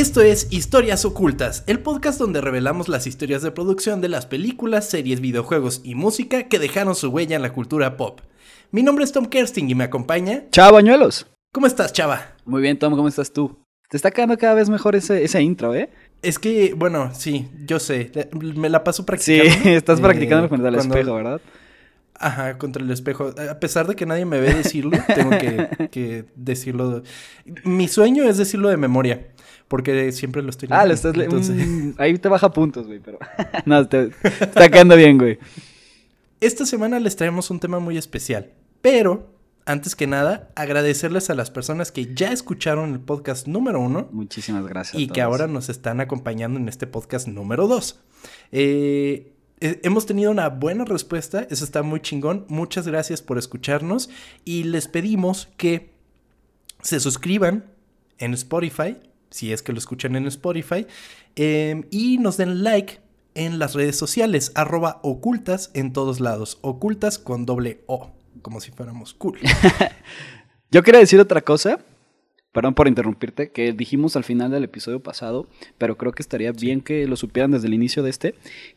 Esto es Historias Ocultas, el podcast donde revelamos las historias de producción de las películas, series, videojuegos y música que dejaron su huella en la cultura pop. Mi nombre es Tom Kersting y me acompaña. Chava Bañuelos. ¿Cómo estás, Chava? Muy bien, Tom, ¿cómo estás tú? Te está quedando cada vez mejor ese, ese intro, ¿eh? Es que, bueno, sí, yo sé. Me la paso practicando. Sí, estás practicando frente al espejo, ¿verdad? Ajá, contra el espejo. A pesar de que nadie me ve decirlo, tengo que, que, decirlo. Mi sueño es decirlo de memoria. Porque siempre lo estoy leyendo. Ah, lo estás leyendo. ahí te baja puntos, güey, pero. no, te, está quedando bien, güey. Esta semana les traemos un tema muy especial. Pero, antes que nada, agradecerles a las personas que ya escucharon el podcast número uno. Muchísimas gracias. Y que ahora nos están acompañando en este podcast número dos. Eh, hemos tenido una buena respuesta, eso está muy chingón. Muchas gracias por escucharnos y les pedimos que se suscriban en Spotify si es que lo escuchan en Spotify, em, y nos den like en las redes sociales, arroba ocultas en todos lados, ocultas con doble O, como si fuéramos cool. Yo quería decir otra cosa, perdón por interrumpirte, que dijimos al final del episodio pasado, pero creo que estaría bien que lo supieran desde el inicio de este,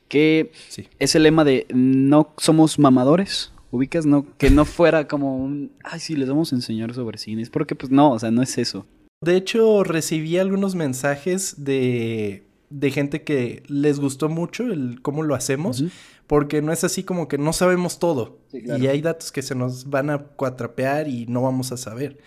que es el lema de no somos mamadores, ubicas, no, que no fuera como un, ay, sí, les vamos a enseñar sobre cines, porque pues no, o sea, no es eso. De hecho, recibí algunos mensajes de, de gente que les gustó mucho el cómo lo hacemos, porque no es así como que no sabemos todo. Y hay datos que se nos van a cuatrapear y no vamos a saber.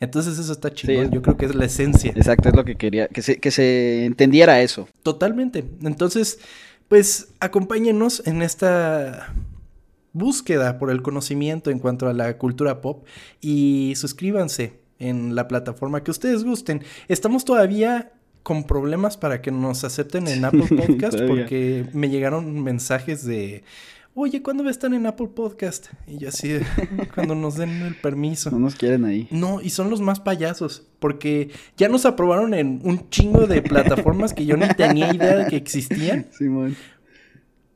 Entonces eso está chido. Yo creo que es la esencia. Exacto, es lo que quería, que se, que se entendiera eso. Totalmente. Entonces, pues acompáñenos en esta búsqueda por el conocimiento en cuanto a la cultura pop y suscríbanse en la plataforma que ustedes gusten. Estamos todavía con problemas para que nos acepten en Apple Podcast porque me llegaron mensajes de oye, ¿cuándo va a estar en Apple Podcast? Y yo así, cuando nos den el permiso. No nos quieren ahí. No, y son los más payasos, porque ya nos aprobaron en un chingo de plataformas que yo ni tenía idea de que existían. Simón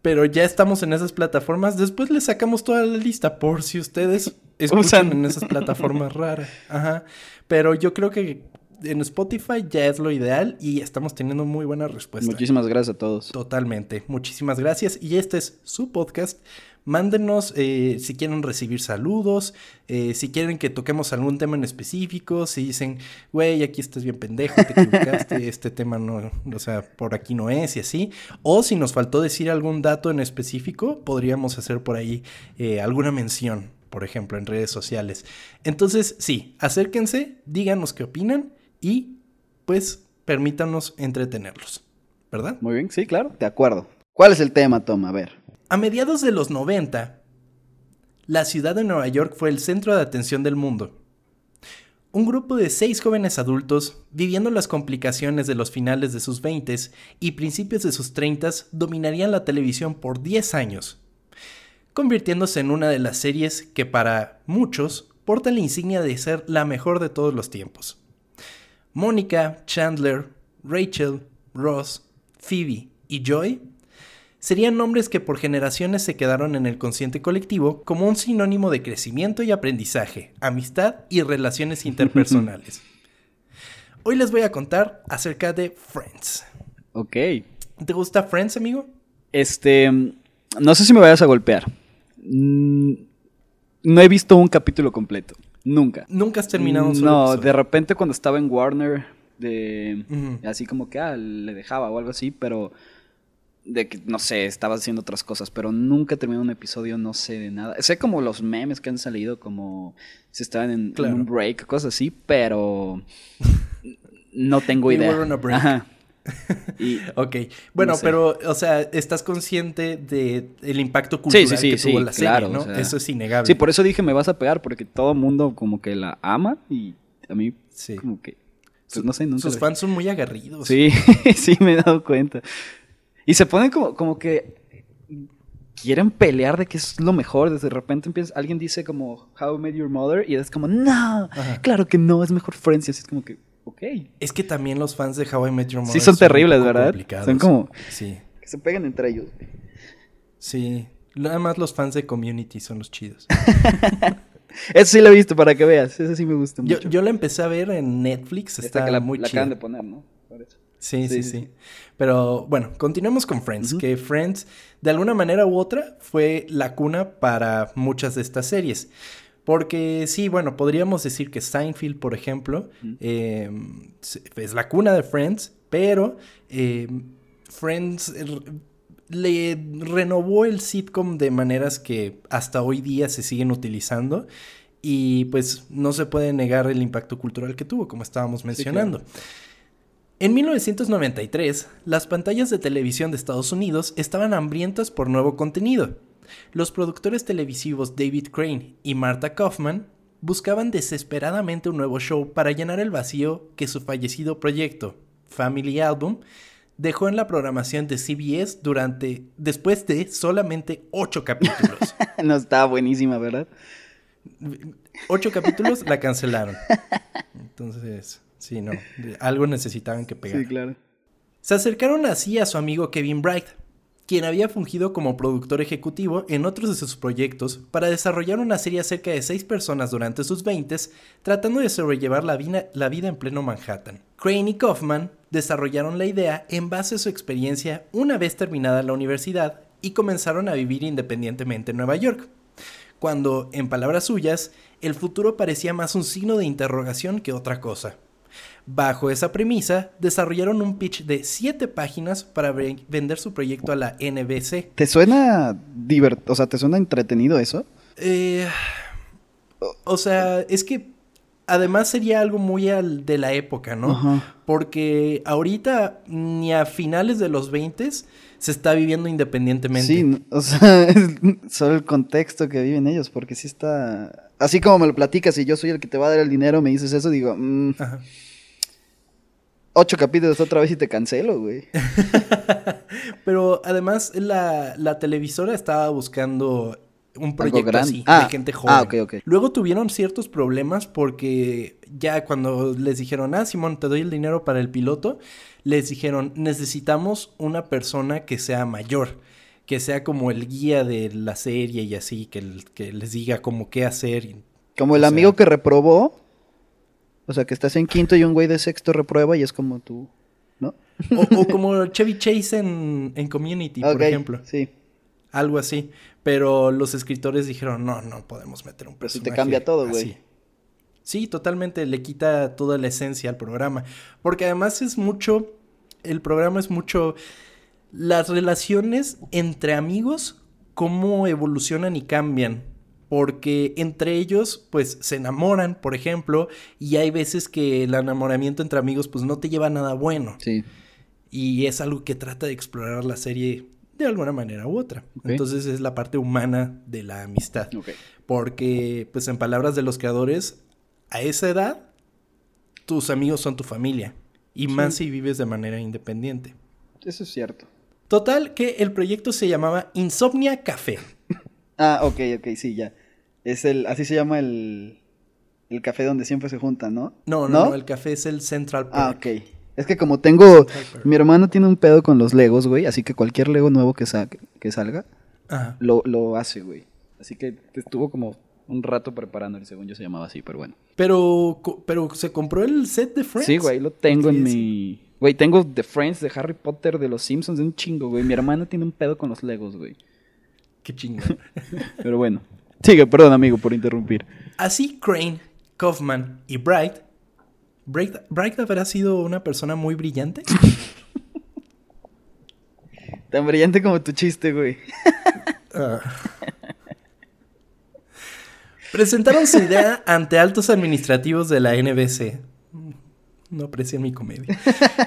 pero ya estamos en esas plataformas. Después les sacamos toda la lista por si ustedes escuchan en esas plataformas raras. Ajá. Pero yo creo que en Spotify ya es lo ideal y estamos teniendo muy buena respuesta. Muchísimas gracias a todos. Totalmente. Muchísimas gracias. Y este es su podcast. Mándenos eh, si quieren recibir saludos, eh, si quieren que toquemos algún tema en específico, si dicen, güey, aquí estás bien pendejo, te equivocaste, este tema no, o sea, por aquí no es y así. O si nos faltó decir algún dato en específico, podríamos hacer por ahí eh, alguna mención, por ejemplo, en redes sociales. Entonces, sí, acérquense, díganos qué opinan y pues permítanos entretenerlos, ¿verdad? Muy bien, sí, claro, de acuerdo. ¿Cuál es el tema, Tom? A ver. A mediados de los 90, la ciudad de Nueva York fue el centro de atención del mundo. Un grupo de seis jóvenes adultos, viviendo las complicaciones de los finales de sus 20 y principios de sus 30, dominarían la televisión por 10 años, convirtiéndose en una de las series que para muchos porta la insignia de ser la mejor de todos los tiempos. Mónica, Chandler, Rachel, Ross, Phoebe y Joy serían nombres que por generaciones se quedaron en el consciente colectivo como un sinónimo de crecimiento y aprendizaje, amistad y relaciones interpersonales. Hoy les voy a contar acerca de Friends. Ok. ¿Te gusta Friends, amigo? Este, no sé si me vayas a golpear. Mm, no he visto un capítulo completo. Nunca. ¿Nunca has terminado un solo No, de repente cuando estaba en Warner, de, así como que ah, le dejaba o algo así, pero de que, no sé, estaba haciendo otras cosas, pero nunca terminé un episodio, no sé de nada. Sé como los memes que han salido, como si estaban en, un break, cosas así, pero no tengo idea. ok, bueno, pero, o sea, estás consciente de el impacto cultural que tuvo la serie, ¿no? eso es innegable. Sí, por eso dije me vas a pegar, porque todo el mundo como que la ama y a mí como que... Pues, no sé, nunca Sus fans son muy agarridos. Sí, sí, me he dado cuenta. Y se ponen como, como que quieren pelear de que es lo mejor. Desde repente empieza, alguien dice como How I Met Your Mother y es como, no, claro que no, es mejor Friends. Y así es como que, ok. Es que también los fans de How I Met Your Mother sí son, terribles, ¿verdad? Son como sí. que se pegan entre ellos. Sí, nada más los fans de Community son los chidos. Eso sí lo he visto para que veas. Eso sí me gusta mucho. Yo, yo la empecé a ver en Netflix. Está la, muy la acaban de poner, ¿no? Sí, sí, sí, Pero bueno, continuemos con Friends, que Friends de alguna manera u otra fue la cuna para muchas de estas series. Porque sí, bueno, podríamos decir que Seinfeld, por ejemplo, em, es la cuna de Friends, pero em, Friends le renovó el sitcom de maneras que hasta hoy día se siguen utilizando y pues no se puede negar el impacto cultural que tuvo, como estábamos mencionando. En 1993, las pantallas de televisión de Estados Unidos estaban hambrientas por nuevo contenido. Los productores televisivos David Crane y Martha Kaufman buscaban desesperadamente un nuevo show para llenar el vacío que su fallecido proyecto, Family Album, dejó en la programación de CBS durante después de solamente ocho capítulos. no estaba buenísima, ¿verdad? Ocho capítulos la cancelaron. Entonces, sí, no. Algo necesitaban que pegar. Sí, claro. Se acercaron así a su amigo Kevin Bright, quien había fungido como productor ejecutivo en otros de sus proyectos para desarrollar una serie acerca de seis personas durante sus veintes, tratando de sobrellevar la la vida en pleno Manhattan. Crane y Kaufman desarrollaron la idea en base a su experiencia una vez terminada la universidad y comenzaron a vivir independientemente en Nueva York, cuando, en palabras suyas, el futuro parecía más un signo de interrogación que otra cosa. Bajo esa premisa, desarrollaron un pitch de 7 páginas para vender su proyecto a la NBC. ¿Te suena divert o sea, te suena entretenido eso? Eh, o sea, es que además sería algo muy al de la época, ¿no? Porque ahorita ni a finales de los 20 se está viviendo independientemente. Sí, o sea, es solo el contexto que viven ellos, porque sí está... Así como me lo platicas y yo soy el que te va a dar el dinero, me dices eso, digo... Mm, ocho capítulos otra vez y te cancelo, güey. Pero además la, la televisora estaba buscando un proyecto así, de ah, gente ah, joven. Luego tuvieron ciertos problemas porque ya cuando les dijeron, ah, Simón, te doy el dinero para el piloto, les dijeron, necesitamos una persona que sea mayor, que sea como el guía de la serie y así, que, que les diga como qué hacer. Como el amigo que reprobó, o sea, que estás en quinto y un güey de sexto reprueba y es como tú, ¿no? O, como Chevy Chase en, Community, por ejemplo. Sí. Algo así. Pero los escritores dijeron, no, no podemos meter un personaje. Y te cambia todo, güey. Sí, totalmente. Le quita toda la esencia al programa. Porque además es mucho. El programa es mucho. Las relaciones entre amigos, cómo evolucionan y cambian. Porque entre ellos, pues, se enamoran, por ejemplo, y hay veces que el enamoramiento entre amigos, pues, no te lleva a nada bueno. Sí. Y es algo que trata de explorar la serie de alguna manera u otra. Entonces es la parte humana de la amistad. Porque, pues en palabras de los creadores, a esa edad, tus amigos son tu familia. Y más si vives de manera independiente. Eso es cierto. Total, que el proyecto se llamaba Insomnia Café. ah, ok, ok, sí, ya. Es el, así se llama el, el café donde siempre se juntan, ¿no? No, no, no, el café es el Central ah, Park. Ah, ok. Es que como tengo... Mi hermano tiene un pedo con los Legos, güey. Así que cualquier Lego nuevo que, que salga, Lo, lo hace, güey. Así que estuvo como un rato preparando el según yo se llamaba así, pero bueno. Pero, pero se compró el set de Friends. Sí, güey, lo tengo en mi... Güey, tengo The Friends, de Harry Potter, de los Simpsons, de un chingo, güey. Mi hermano tiene un pedo con los Legos, güey. Qué chingo. pero bueno. Sigue, perdón, amigo, por interrumpir. Así Crane, Kaufman y Bright ¿Bright habrá sido una persona muy brillante? Tan brillante como tu chiste, güey. Ah. Presentaron su idea ante altos administrativos de la NBC. No aprecian mi comedia.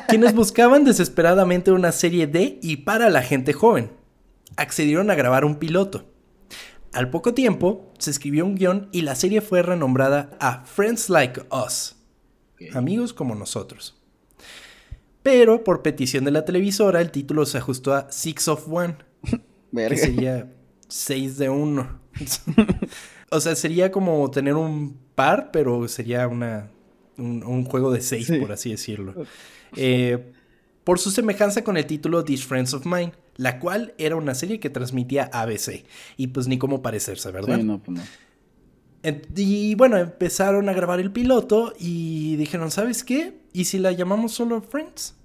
Quienes buscaban desesperadamente una serie de y para la gente joven. Accedieron a grabar un piloto. Al poco tiempo, se escribió un guion y la serie fue renombrada a Friends Like Us amigos como nosotros. Pero por petición de la televisora, el título se ajustó a Six of One, que sería 6 de 1. o sea, sería como tener un par, pero sería una, un, juego de 6, por así decirlo. Eh, por su semejanza con el título These Friends of Mine, la cual era una serie que transmitía ABC. Y pues ni cómo parecerse, ¿verdad? Sí, no, pues no. Y bueno, empezaron a grabar el piloto y dijeron, ¿sabes qué? ¿Y si la llamamos solo Friends?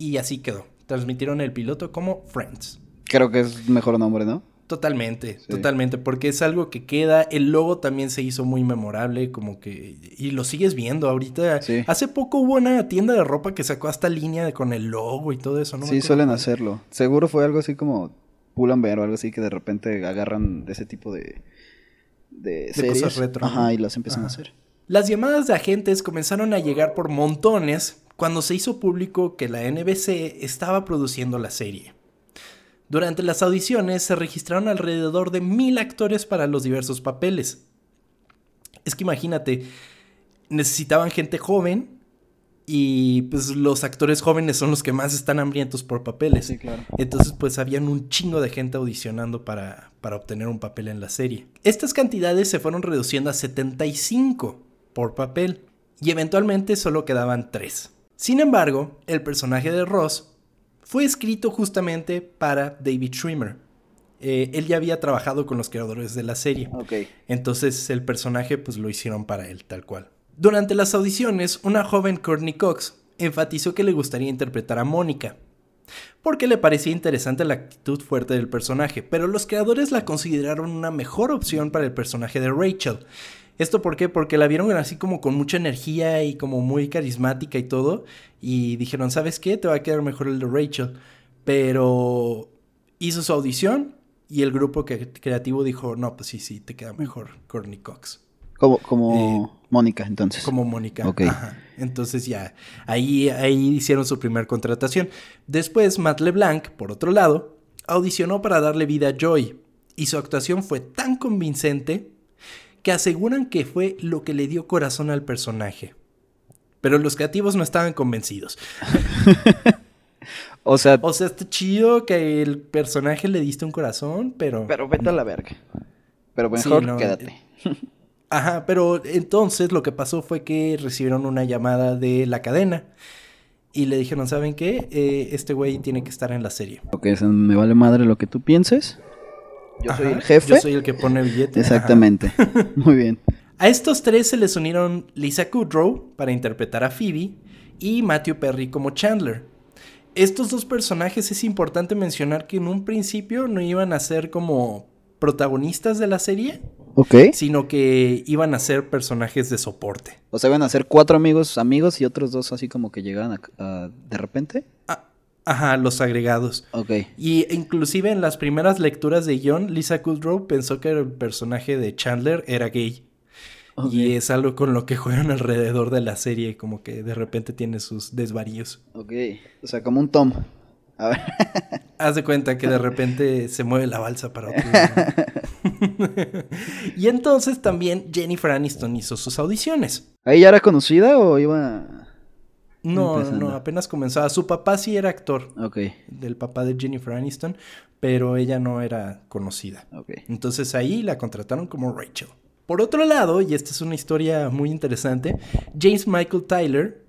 y así quedó. Transmitieron el piloto como Friends. Creo que es mejor nombre, ¿no? Totalmente, totalmente, porque es algo que queda. El logo también se hizo muy memorable, como que. Y lo sigues viendo ahorita. Hace poco hubo una tienda de ropa que sacó hasta línea con el logo y todo eso, ¿no? Sí, suelen hacerlo. Seguro fue algo así como Pull&Bear o algo así que de repente agarran de ese tipo de. de, series. cosas retro. Ajá, y las empiezan a hacer. Las llamadas de agentes comenzaron a llegar por montones cuando se hizo público que la NBC estaba produciendo la serie. Durante las audiciones se registraron alrededor de mil actores para los diversos papeles. Es que imagínate, necesitaban gente joven y pues los actores jóvenes son los que más están hambrientos por papeles. Sí, claro. Entonces pues habían un chingo de gente audicionando para, para obtener un papel en la serie. Estas cantidades se fueron reduciendo a 75 por papel y eventualmente solo quedaban 3. Sin embargo, el personaje de Ross fue escrito justamente para David Schwimmer. Eh, él ya había trabajado con los creadores de la serie. Entonces el personaje pues lo hicieron para él, tal cual. Durante las audiciones, una joven Courtney Cox enfatizó que le gustaría interpretar a Mónica, porque le parecía interesante la actitud fuerte del personaje, pero los creadores la consideraron una mejor opción para el personaje de Rachel, ¿Esto por qué? Porque la vieron así como con mucha energía y como muy carismática y todo. Y dijeron, ¿sabes qué? Te va a quedar mejor el de Rachel. Pero hizo su audición y el grupo creativo dijo, no, pues sí, sí, te queda mejor Courtney Cox. Como, como eh, Mónica, entonces. Como Mónica. Ok. Entonces ya, ahí, ahí hicieron su primera contratación. Después, Matt LeBlanc, por otro lado, audicionó para darle vida a Joy. Y su actuación fue tan convincente que aseguran que fue lo que le dio corazón al personaje. Pero los creativos no estaban convencidos. o sea... O sea, está chido que el personaje le diste un corazón, pero... Pero vete a la verga. Pero mejor quédate. Ajá, pero entonces lo que pasó fue que recibieron una llamada de la cadena y le dijeron, ¿saben qué? Eh, este güey tiene que estar en la serie. Ok, me vale madre lo que tú pienses. Yo soy el jefe. Yo soy el que pone billetes. Exactamente. Muy bien. A estos tres se les unieron Lisa Kudrow para interpretar a Phoebe y Matthew Perry como Chandler. Estos dos personajes es importante mencionar que en un principio no iban a ser como protagonistas de la serie. Ok. Sino que iban a ser personajes de soporte. O sea, iban a ser cuatro amigos, amigos y otros dos así como que llegaban de repente. Ah, Ajá, los agregados. Ok. Y inclusive en las primeras lecturas de John, Lisa Kudrow pensó que el personaje de Chandler era gay. Y es algo con lo que juegan alrededor de la serie, como que de repente tiene sus desvaríos. Ok, o sea, como un Tom. A ver. Haz de cuenta que de repente se mueve la balsa para otro lado. y entonces también Jennifer Aniston hizo sus audiciones. ¿Ahí ya era conocida o iba...? No, no, apenas comenzaba. Su papá sí era actor. Ok. Del papá de Jennifer Aniston, pero ella no era conocida. Ok. Entonces ahí la contrataron como Rachel. Por otro lado, y esta es una historia muy interesante, James Michael Tyler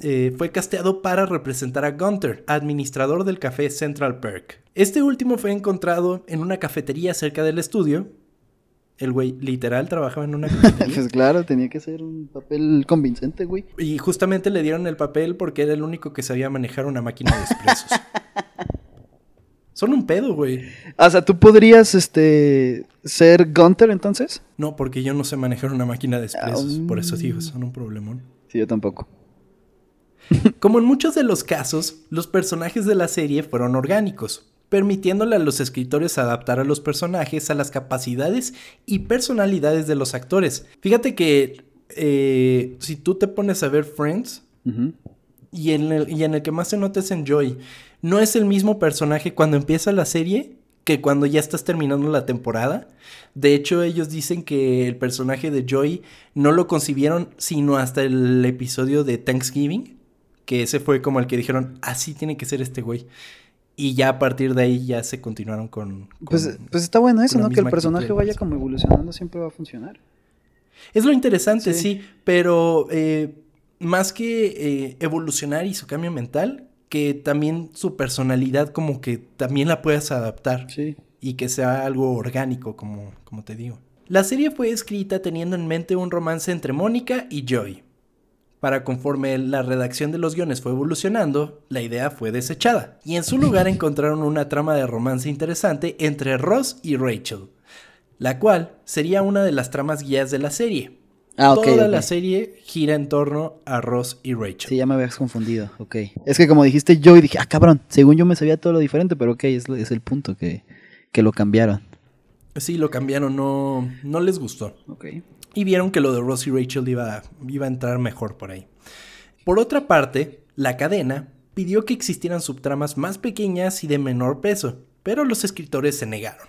eh, fue casteado para representar a Gunther, administrador del café Central Perk. Este último fue encontrado en una cafetería cerca del estudio el güey literal trabajaba en una pues claro, tenía que ser un papel convincente, güey. Y justamente le dieron el papel porque era el único que sabía manejar una máquina de expresos. Son un pedo, güey. O sea, ¿tú podrías, este, ser Gunter entonces? No, porque yo no sé manejar una máquina de expresos. Por eso digo, son un problemón. Sí, yo tampoco. Como en muchos de los casos, los personajes de la serie fueron orgánicos permitiéndole a los escritores adaptar a los personajes a las capacidades y personalidades de los actores. Fíjate que eh, si tú te pones a ver Friends y, en el, y en el que más se nota es en Joy, no es el mismo personaje cuando empieza la serie que cuando ya estás terminando la temporada. De hecho, ellos dicen que el personaje de Joy no lo concibieron sino hasta el episodio de Thanksgiving, que ese fue como el que dijeron, así tiene que ser este güey. Y ya a partir de ahí ya se continuaron con... pues, pues está bueno eso, ¿no? Que el personaje vaya como evolucionando siempre va a funcionar. Es lo interesante, sí, pero eh, más que eh, evolucionar y su cambio mental, que también su personalidad como que también la puedas adaptar. Sí. Y que sea algo orgánico, como, como te digo. La serie fue escrita teniendo en mente un romance entre Mónica y Joy. Para conforme la redacción de los guiones fue evolucionando, la idea fue desechada, y en su lugar encontraron una trama de romance interesante entre Ross y Rachel, la cual sería una de las tramas guías de la serie. Ah, Toda la serie gira en torno a Ross y Rachel. Sí, ya me habías confundido, ok. Es que como dijiste yo y dije, ah, cabrón, según yo me sabía todo lo diferente, pero ok, es, es el punto que, que lo cambiaron. Sí, lo cambiaron, no, no les gustó. Ok. Y vieron que lo de Ross y Rachel iba, iba a entrar mejor por ahí. Por otra parte, la cadena pidió que existieran subtramas más pequeñas y de menor peso, pero los escritores se negaron.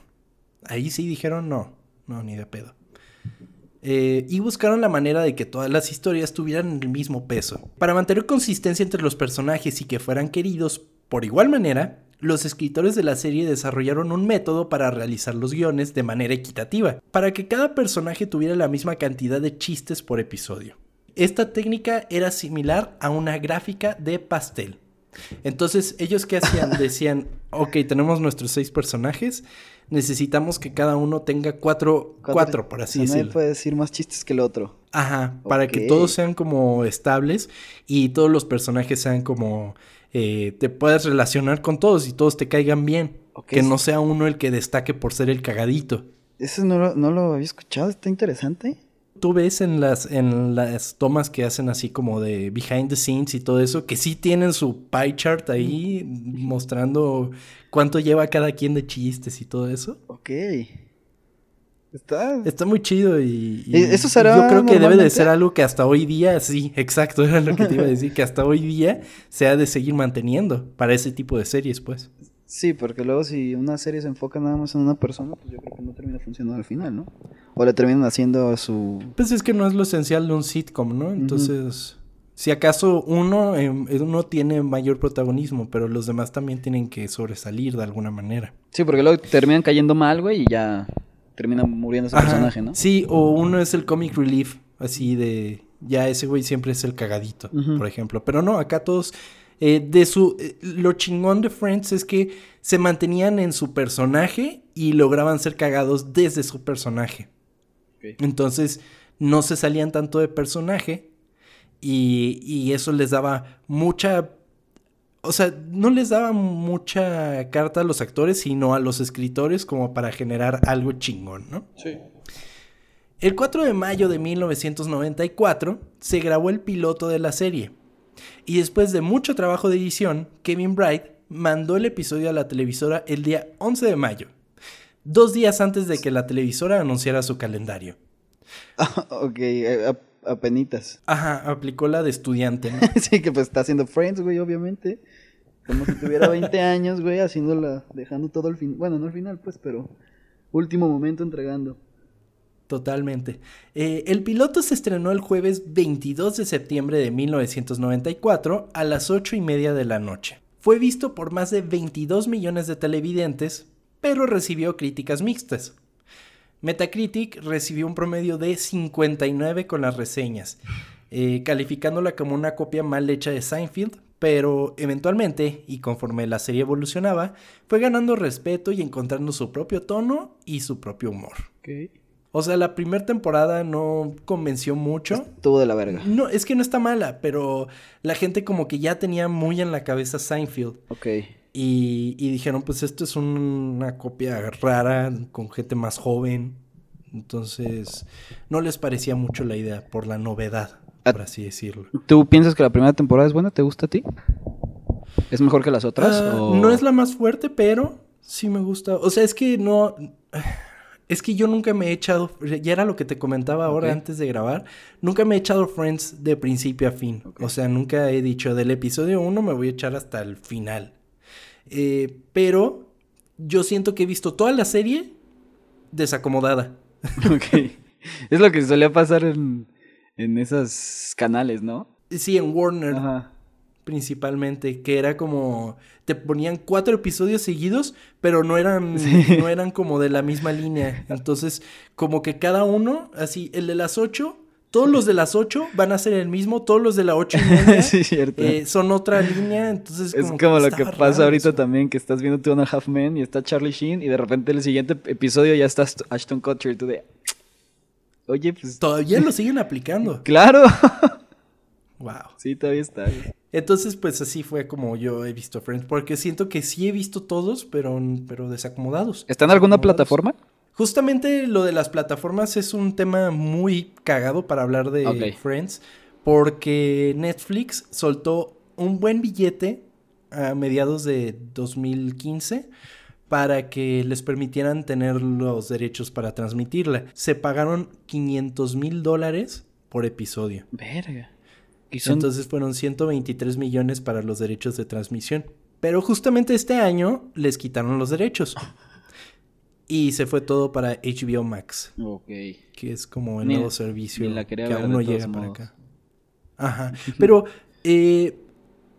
Ahí sí dijeron no, no, ni de pedo. Eh, y buscaron la manera de que todas las historias tuvieran el mismo peso. Para mantener consistencia entre los personajes y que fueran queridos por igual manera, los escritores de la serie desarrollaron un método para realizar los guiones de manera equitativa, para que cada personaje tuviera la misma cantidad de chistes por episodio. Esta técnica era similar a una gráfica de pastel. Entonces, ellos qué hacían? Decían, ok, tenemos nuestros seis personajes, necesitamos que cada uno tenga cuatro, cuatro, por así decirlo. puede decir más chistes que el otro. Ajá, para que todos sean como estables y todos los personajes sean como eh, te puedas relacionar con todos y todos te caigan bien. Que no sea uno el que destaque por ser el cagadito. Eso no lo, no lo había escuchado, está interesante. Tú ves en las, en las tomas que hacen así como de behind the scenes y todo eso, que sí tienen su pie chart ahí mostrando cuánto lleva cada quien de chistes y todo eso. Ok. Está... Está muy chido y, eso será yo creo que debe de ser algo que hasta hoy día, sí, exacto, era lo que te iba a decir, que hasta hoy día se ha de seguir manteniendo para ese tipo de series, pues. Sí, porque luego si una serie se enfoca nada más en una persona, pues yo creo que no termina funcionando al final, ¿no? O le terminan haciendo a su... Pues es que no es lo esencial de un sitcom, ¿no? Entonces, si acaso uno, em, uno tiene mayor protagonismo, pero los demás también tienen que sobresalir de alguna manera. Sí, porque luego terminan cayendo mal, güey, y ya termina muriendo ese personaje, ¿no? Sí, o uno es el comic relief, así de. Ya ese güey siempre es el cagadito, por ejemplo. Pero no, acá todos. Eh, de su. Eh, lo chingón de Friends es que se mantenían en su personaje y lograban ser cagados desde su personaje. Entonces, no se salían tanto de personaje. Y, y eso les daba mucha o sea, no les daba mucha carta a los actores, sino a los escritores como para generar algo chingón, ¿no? Sí. El 4 de mayo de 1994 se grabó el piloto de la serie. Y después de mucho trabajo de edición, Kevin Bright mandó el episodio a la televisora el día 11 de mayo, dos días antes de que la televisora anunciara su calendario. ok, eh, apenitas. Ajá, aplicó la de estudiante, ¿no? sí, que pues está haciendo Friends, güey, obviamente. Como si tuviera 20 años, güey, haciéndola, dejando todo el fin. Bueno, no al final, pues, pero último momento entregando. Totalmente. Eh, el piloto se estrenó el jueves 22 de septiembre de 1994 a las 8 y media de la noche. Fue visto por más de 22 millones de televidentes, pero recibió críticas mixtas. Metacritic recibió un promedio de 59 con las reseñas, eh, calificándola como una copia mal hecha de Seinfeld, pero eventualmente, y conforme la serie evolucionaba, fue ganando respeto y encontrando su propio tono y su propio humor. O sea, la primera temporada no convenció mucho. Estuvo de la verga. No, es que no está mala, pero la gente como que ya tenía muy en la cabeza Seinfeld. Ok. Y, dijeron, pues esto es una copia rara con gente más joven. Entonces, no les parecía mucho la idea por la novedad por así decirlo. ¿Tú piensas que la primera temporada es buena? ¿Te gusta a ti? ¿Es mejor que las otras? Ah, no es la más fuerte, pero sí me gusta. O sea, es que no... Es que yo nunca me he echado, ya era lo que te comentaba ahora antes de grabar, nunca me he echado Friends de principio a fin. O sea, nunca he dicho del episodio 1 me voy a echar hasta el final. Eh, pero yo siento que he visto toda la serie desacomodada. Ok. Es lo que solía pasar en, en esos canales, ¿no? Sí, en Warner. Principalmente, que era como. Te ponían cuatro episodios seguidos, pero no eran, no eran como de la misma línea. Entonces, como que cada uno, así, el de las ocho, todos los de las ocho van a ser el mismo, todos los de la ocho y media sí, cierto. Eh, son otra línea, entonces Es como, lo que pasa ahorita también, que estás viendo Two and a Half Men y está Charlie Sheen y de repente el siguiente episodio ya estás Ashton Kutcher y tú de... Oye, pues. Todavía lo siguen aplicando. Claro. Wow. Sí, todavía está. Entonces, pues así fue como yo he visto Friends, porque siento que sí he visto todos, pero, pero desacomodados. ¿Está en alguna plataforma? Justamente lo de las plataformas es un tema muy cagado para hablar de Friends, porque Netflix soltó un buen billete a mediados de 2015 para que les permitieran tener los derechos para transmitirla. Se pagaron 500 mil dólares por episodio. Verga. Entonces fueron 123 millones para los derechos de transmisión. Pero justamente este año les quitaron los derechos. Y se fue todo para HBO Max. Ok. Que es como el nuevo servicio que aún no llega para acá. Ajá. Pero eh,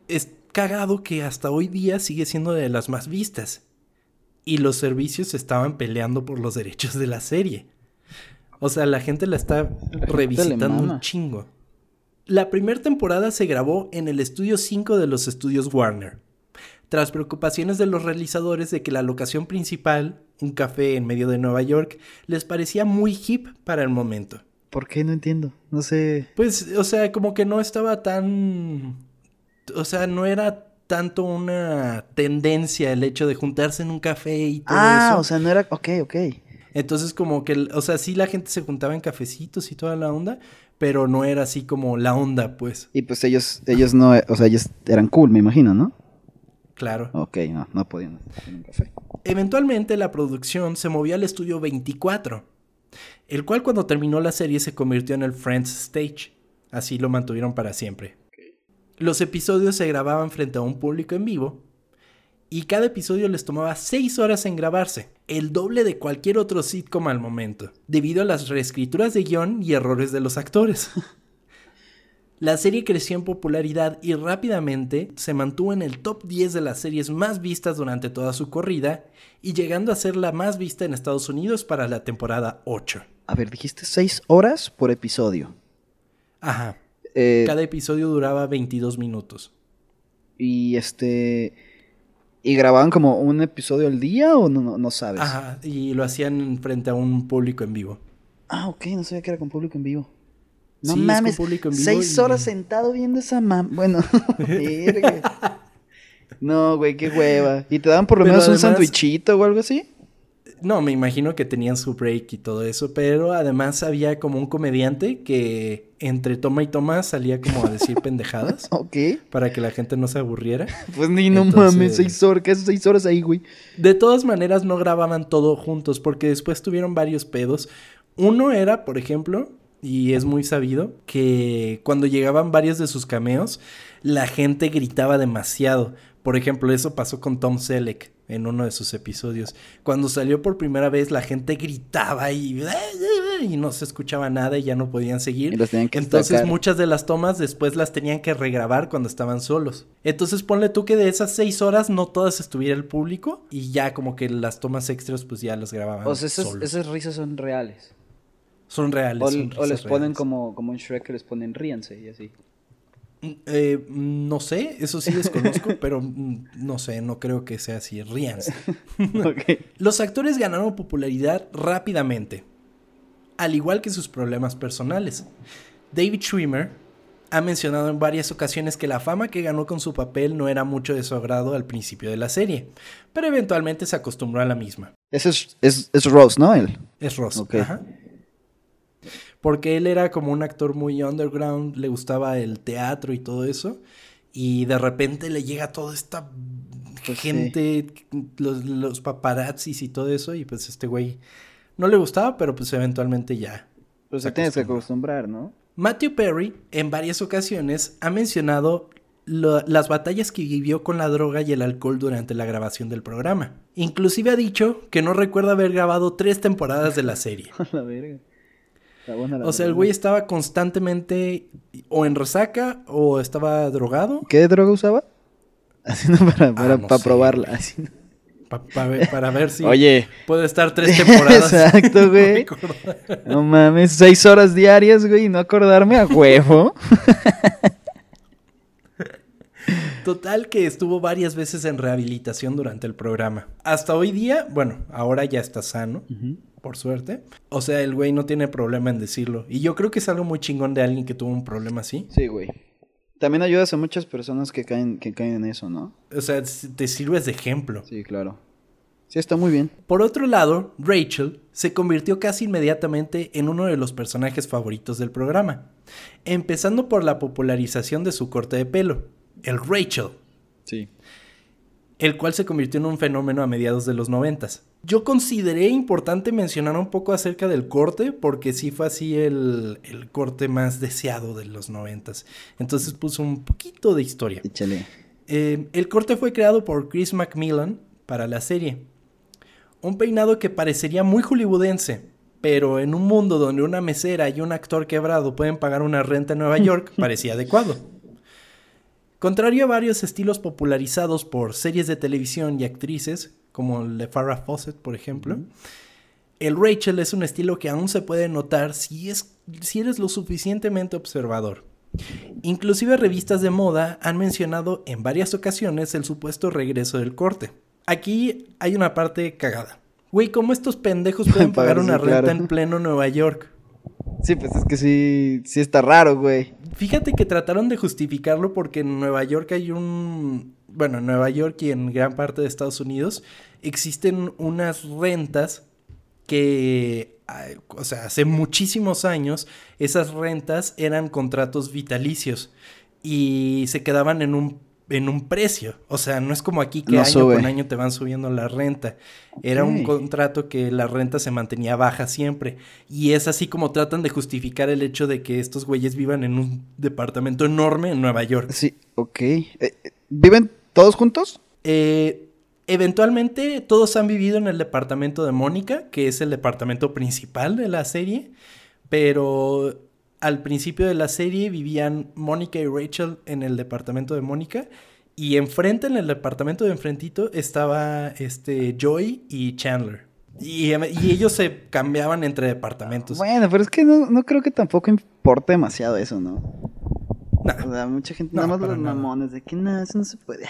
es cagado que hasta hoy día sigue siendo de las más vistas. Y los servicios estaban peleando por los derechos de la serie. O sea, la gente la está revisitando un chingo. La primera temporada se grabó en el estudio 5 de los estudios Warner. Tras preocupaciones de los realizadores de que la locación principal, un café en medio de Nueva York, les parecía muy hip para el momento. ¿Por qué? No entiendo. No sé. Pues, o sea, como que no estaba tan. O sea, no era tanto una tendencia el hecho de juntarse en un café y todo ah, eso. Ah, o sea, no era. Ok, ok. Entonces, como que, o sea, sí la gente se juntaba en cafecitos y toda la onda, pero no era así como la onda, pues. Y pues ellos, ellos no, o sea, ellos eran cool, me imagino, ¿no? Claro. Ok, no, no podían en un café. Eventualmente la producción se movió al estudio 24, el cual cuando terminó la serie se convirtió en el Friends Stage. Así lo mantuvieron para siempre. Los episodios se grababan frente a un público en vivo y cada episodio les tomaba 6 horas en grabarse, el doble de cualquier otro sitcom al momento, debido a las reescrituras de guion y errores de los actores. La serie creció en popularidad y rápidamente se mantuvo en el top 10 de las series más vistas durante toda su corrida y llegando a ser la más vista en Estados Unidos para la temporada 8. A ver, dijiste 6 horas por episodio. Ajá. Eh, Cada episodio duraba 22 minutos. Y este ¿Y grababan como un episodio al día o no, no, sabes? Ajá, y lo hacían frente a un público en vivo. Ah, ok, no sabía que era con público en vivo. No mames, público en vivo seis horas sentado viendo esa mam... Bueno, No, güey, qué hueva. ¿Y te daban por lo menos un sandwichito o algo así? No, me imagino que tenían su break y todo eso, pero además había como un comediante que entre toma y toma salía como a decir pendejadas. ok. Para que la gente no se aburriera. Pues ni no mames, seis horas, ¿qué haces seis horas ahí, güey? De todas maneras, no grababan todo juntos, porque después tuvieron varios pedos. Uno era, por ejemplo, y es muy sabido, que cuando llegaban varios de sus cameos, la gente gritaba demasiado. Por ejemplo, eso pasó con Tom Selleck en uno de sus episodios. Cuando salió por primera vez, la gente gritaba y, y no se escuchaba nada y ya no podían seguir. Entonces muchas de las tomas después las tenían que regrabar cuando estaban solos. Entonces ponle tú que de esas seis horas no todas estuviera el público y ya como que las tomas extras pues ya las grababan. O sea, esas risas son reales. Son reales. O, les ponen como, como en Shrek que les ponen ríanse y así. Eh, no sé, eso sí desconozco, pero mm, no sé, no creo que sea así. Ríanse. Los actores ganaron popularidad rápidamente, al igual que sus problemas personales. David Schwimmer ha mencionado en varias ocasiones que la fama que ganó con su papel no era mucho de su agrado al principio de la serie, pero eventualmente se acostumbró a la misma. Ese es, es, Ross, ¿no? Él. Es Ross. Ajá porque él era como un actor muy underground, le gustaba el teatro y todo eso, y de repente le llega toda esta pues gente, los, los, paparazzis y todo eso, y pues este güey no le gustaba, pero pues eventualmente ya. Pues se tienes que acostumbrar, ¿no? Matthew Perry en varias ocasiones ha mencionado las batallas que vivió con la droga y el alcohol durante la grabación del programa. Inclusive ha dicho que no recuerda haber grabado tres temporadas de la serie. la verga o sea, el güey estaba constantemente o en resaca o estaba drogado. ¿Qué droga usaba? Así no para, para, ah, probarla. Así para ver si Oye. puede estar tres temporadas. Exacto, güey. no, mames, seis horas diarias, güey, y no acordarme a huevo. Total que estuvo varias veces en rehabilitación durante el programa. Hasta hoy día, bueno, ahora ya está sano por suerte. O sea, el güey no tiene problema en decirlo. Y yo creo que es algo muy chingón de alguien que tuvo un problema así. Sí, güey. También ayudas a muchas personas que caen, que caen en eso, ¿no? O sea, te sirves de ejemplo. Sí, claro. Sí, está muy bien. Por otro lado, Rachel se convirtió casi inmediatamente en uno de los personajes favoritos del programa, empezando por la popularización de su corte de pelo, el Rachel. Sí. El cual se convirtió en un fenómeno a mediados de los noventas. Yo consideré importante mencionar un poco acerca del corte, porque sí fue así el, corte más deseado de los noventas. Entonces puso un poquito de historia. Échale. Eh, el corte fue creado por Chris Macmillan para la serie un peinado que parecería muy hollywoodense, pero en un mundo donde una mesera y un actor quebrado pueden pagar una renta en Nueva York, parecía adecuado. Contrario a varios estilos popularizados por series de televisión y actrices, como el de Farrah Fawcett, por ejemplo, el Rachel es un estilo que aún se puede notar si, es, si eres lo suficientemente observador. Inclusive revistas de moda han mencionado en varias ocasiones el supuesto regreso del corte. Aquí hay una parte cagada. Güey, ¿cómo estos pendejos pueden pagar una renta en pleno Nueva York? Sí, pues es que sí, sí está raro, güey. Fíjate que trataron de justificarlo porque en Nueva York hay un... Bueno, en Nueva York y en gran parte de Estados Unidos existen unas rentas que, o sea, hace muchísimos años esas rentas eran contratos vitalicios y se quedaban en un en un precio. O sea, no es como aquí que año con año te van subiendo la renta. Era un contrato que la renta se mantenía baja siempre. Y es así como tratan de justificar el hecho de que estos güeyes vivan en un departamento enorme en Nueva York. Sí, ok. Eh, eh, ¿Viven todos juntos? Eh, eventualmente todos han vivido en el departamento de Mónica, que es el departamento principal de la serie. Pero al principio de la serie vivían Mónica y Rachel en el departamento de Mónica. Y enfrente, en el departamento de enfrentito, estaba este Joy y Chandler. Y, ellos se cambiaban entre departamentos. Bueno, pero es que no, creo que tampoco importe demasiado eso, ¿no? O sea, mucha gente, nada más los mamones de que nada, eso no se puede.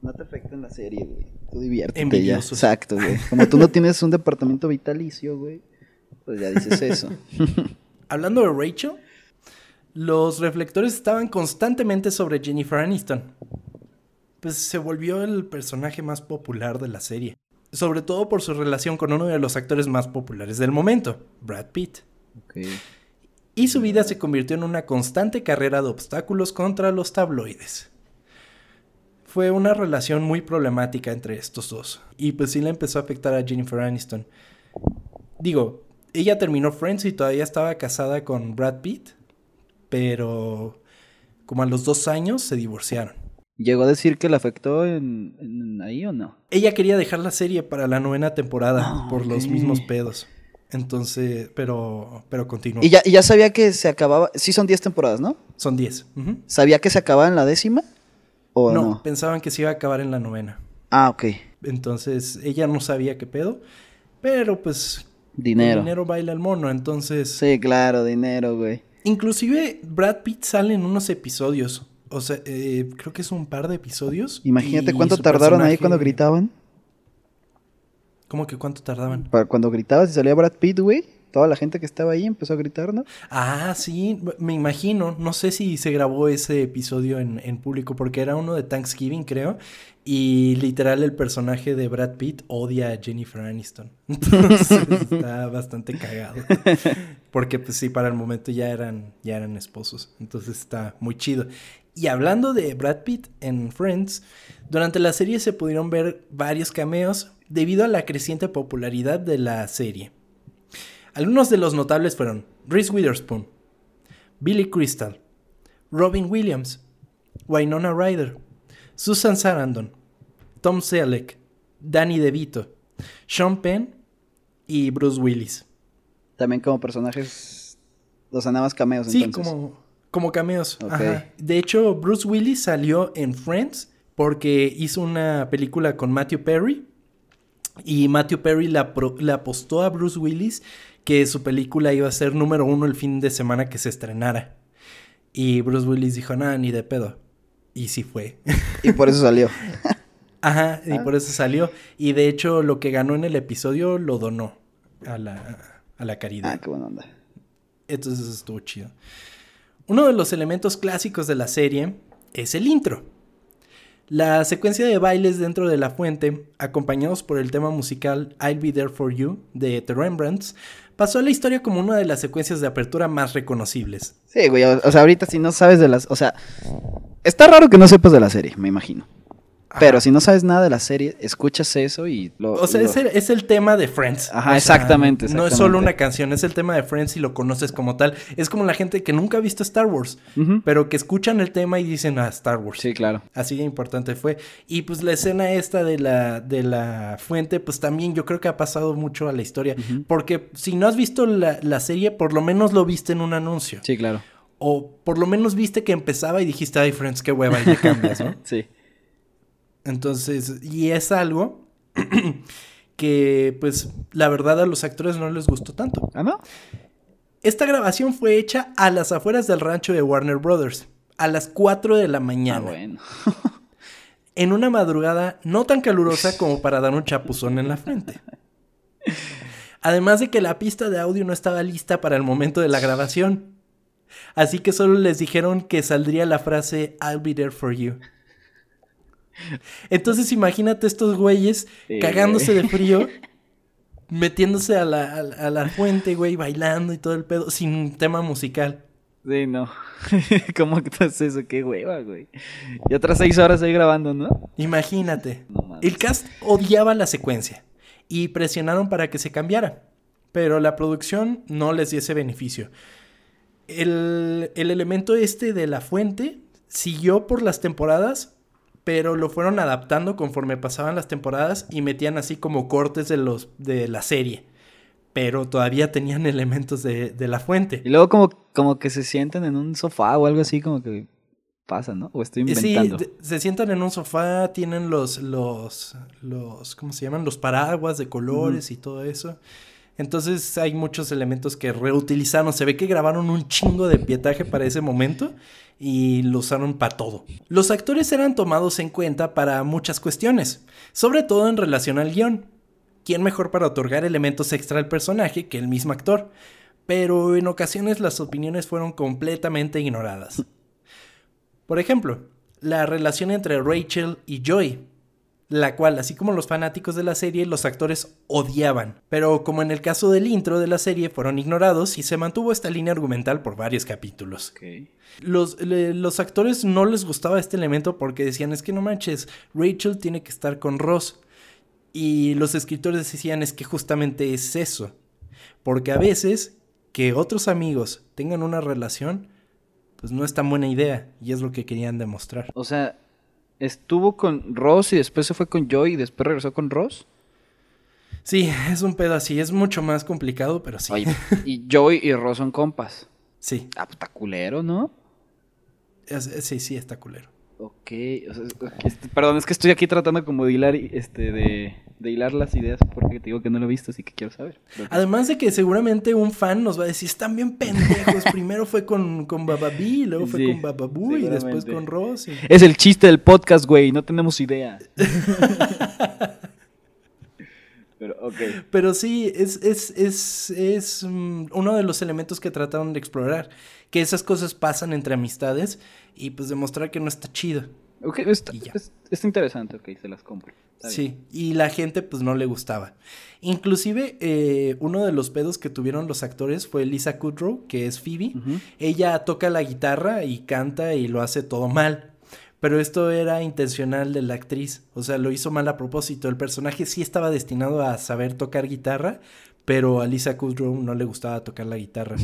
no te afecta en la serie, güey. Tú diviértete ya. Exacto, güey. Como tú no tienes un departamento vitalicio, güey, pues ya dices eso. hablando de Rachel, los reflectores estaban constantemente sobre Jennifer Aniston. Pues se volvió el personaje más popular de la serie. Sobre todo por su relación con uno de los actores más populares del momento, Brad Pitt. Y su vida se convirtió en una constante carrera de obstáculos contra los tabloides. Fue una relación muy problemática entre estos dos. Y pues sí le empezó a afectar a Jennifer Aniston. Digo, ella terminó Friends y todavía estaba casada con Brad Pitt, pero como a los dos años se divorciaron. ¿Llegó a decir que le afectó en, ahí o no? Ella quería dejar la serie para la novena temporada ah, por los mismos pedos. Entonces, pero, pero continuó. ¿Y ya, ya sabía que se acababa? Sí, son 10 temporadas, ¿no? Son 10. ¿Sabía que se acababa en la décima? ¿O no, no, pensaban que se iba a acabar en la novena. Ah, ok. Entonces, ella no sabía qué pedo. Pero pues Dinero. dinero baila el mono, entonces. Sí, claro, dinero, güey. Inclusive Brad Pitt sale en unos episodios. O sea, eh, creo que es un par de episodios. Imagínate cuánto tardaron ahí cuando gritaban. ¿Cómo que cuánto tardaban? Para cuando gritabas y salía Brad Pitt, güey toda la gente que estaba ahí empezó a gritar, ¿no? Ah, sí, me imagino. No sé si se grabó ese episodio en, público porque era uno de Thanksgiving, creo. Y literal el personaje de Brad Pitt odia a Jennifer Aniston. Entonces está bastante cagado. Porque pues sí, para el momento ya eran, ya eran esposos. Entonces está muy chido. Y hablando de Brad Pitt en Friends, durante la serie se pudieron ver varios cameos debido a la creciente popularidad de la serie. Algunos de los notables fueron Reese Witherspoon, Billy Crystal, Robin Williams, Wynonna Ryder, Susan Sarandon, Tom Selleck, Danny DeVito, Sean Penn y Bruce Willis. También como personajes, los nada más cameos. Sí, como, como cameos. De hecho, Bruce Willis salió en Friends porque hizo una película con Matthew Perry y Matthew Perry le, apostó a Bruce Willis que su película iba a ser número uno el fin de semana que se estrenara. Y Bruce Willis dijo, nada, ni de pedo. Y sí fue. Y por eso salió. Ajá, y por eso salió. Y de hecho, lo que ganó en el episodio lo donó a la, a la caridad. Ah, qué buena onda. Entonces estuvo chido. Uno de los elementos clásicos de la serie es el intro. La secuencia de bailes dentro de la fuente, acompañados por el tema musical I'll Be There For You de The Rembrandts, pasó a la historia como una de las secuencias de apertura más reconocibles. Sí, güey, o, sea, ahorita si no sabes de las... O sea, está raro que no sepas de la serie, me imagino. Pero si no sabes nada de la serie, escuchas eso y lo... O sea, Es, el, tema de Friends. Ajá, exactamente, No es solo una canción, es el tema de Friends y lo conoces como tal. Es como la gente que nunca ha visto Star Wars, pero que escuchan el tema y dicen, ah, Star Wars. Sí, claro. Así de importante fue. Y pues la escena esta de la, de la fuente, pues también yo creo que ha pasado mucho a la historia. Porque si no has visto la, la serie, por lo menos lo viste en un anuncio. Sí, claro. O por lo menos viste que empezaba y dijiste, ay, Friends, qué hueva, y te cambias, ¿no? sí. Entonces, y es algo que, pues, la verdad a los actores no les gustó tanto. ¿Ah, no? Esta grabación fue hecha a las afueras del rancho de Warner Brothers, a las 4 de la mañana. Ah, bueno. en una madrugada no tan calurosa como para dar un chapuzón en la frente. Además de que la pista de audio no estaba lista para el momento de la grabación. Así que solo les dijeron que saldría la frase I'll be there for you. Entonces imagínate estos güeyes cagándose de frío, metiéndose a la, a, la, fuente, güey, bailando y todo el pedo, sin tema musical. Sí, no. ¿Cómo que haces eso? Qué hueva, güey. Y otras seis horas ahí grabando, ¿no? Imagínate. el cast odiaba la secuencia y presionaron para que se cambiara. Pero la producción no les dio ese beneficio. El, el elemento este de la fuente siguió por las temporadas pero lo fueron adaptando conforme pasaban las temporadas y metían así como cortes de los de la serie. Pero todavía tenían elementos de, la fuente. Y luego como, como que se sientan en un sofá o algo así como que pasa, ¿no? O estoy inventando. Sí, se sientan en un sofá, tienen los, los, los, ¿cómo se llaman? Los paraguas de colores y todo eso. Entonces hay muchos elementos que reutilizaron. Se ve que grabaron un chingo de pietaje para ese momento y lo usaron para todo. Los actores eran tomados en cuenta para muchas cuestiones, sobre todo en relación al guion. ¿Quién mejor para otorgar elementos extra al personaje que el mismo actor? Pero en ocasiones las opiniones fueron completamente ignoradas. Por ejemplo, la relación entre Rachel y Joy, la cual, así como los fanáticos de la serie, los actores odiaban. Pero como en el caso del intro de la serie, fueron ignorados y se mantuvo esta línea argumental por varios capítulos. Los, los actores no les gustaba este elemento porque decían, es que no manches, Rachel tiene que estar con Ross. Y los escritores decían, es que justamente es eso. Porque a veces que otros amigos tengan una relación, pues no es tan buena idea. Y es lo que querían demostrar. O sea, estuvo con Ross y después se fue con Joy y después regresó con Ross. Sí, es un pedo así, es mucho más complicado, pero sí. y Joy y Ross son compas. Sí. Ah, pues está culero, ¿no? sí, sí, está culero. Ok, este, perdón, es que estoy aquí tratando como de hilar, este, de, hilar las ideas porque te digo que no lo he visto, así que quiero saber. Además de que seguramente un fan nos va a decir, están bien pendejos, primero fue con, con Bababi, luego fue con Bababú y después con Ross. Es el chiste del podcast, güey, no tenemos idea. Pero, okay. Pero sí, es, es, es, es mm, uno de los elementos que trataron de explorar que esas cosas pasan entre amistades y pues demostrar que no está chido. Ok, está, interesante, ok, se las compro. sí, y la gente pues no le gustaba. Inclusive eh, uno de los pedos que tuvieron los actores fue Lisa Kudrow, que es Phoebe. Ella toca la guitarra y canta y lo hace todo mal. Pero esto era intencional de la actriz, o sea, lo hizo mal a propósito. El personaje sí estaba destinado a saber tocar guitarra, pero a Lisa Kudrow no le gustaba tocar la guitarra.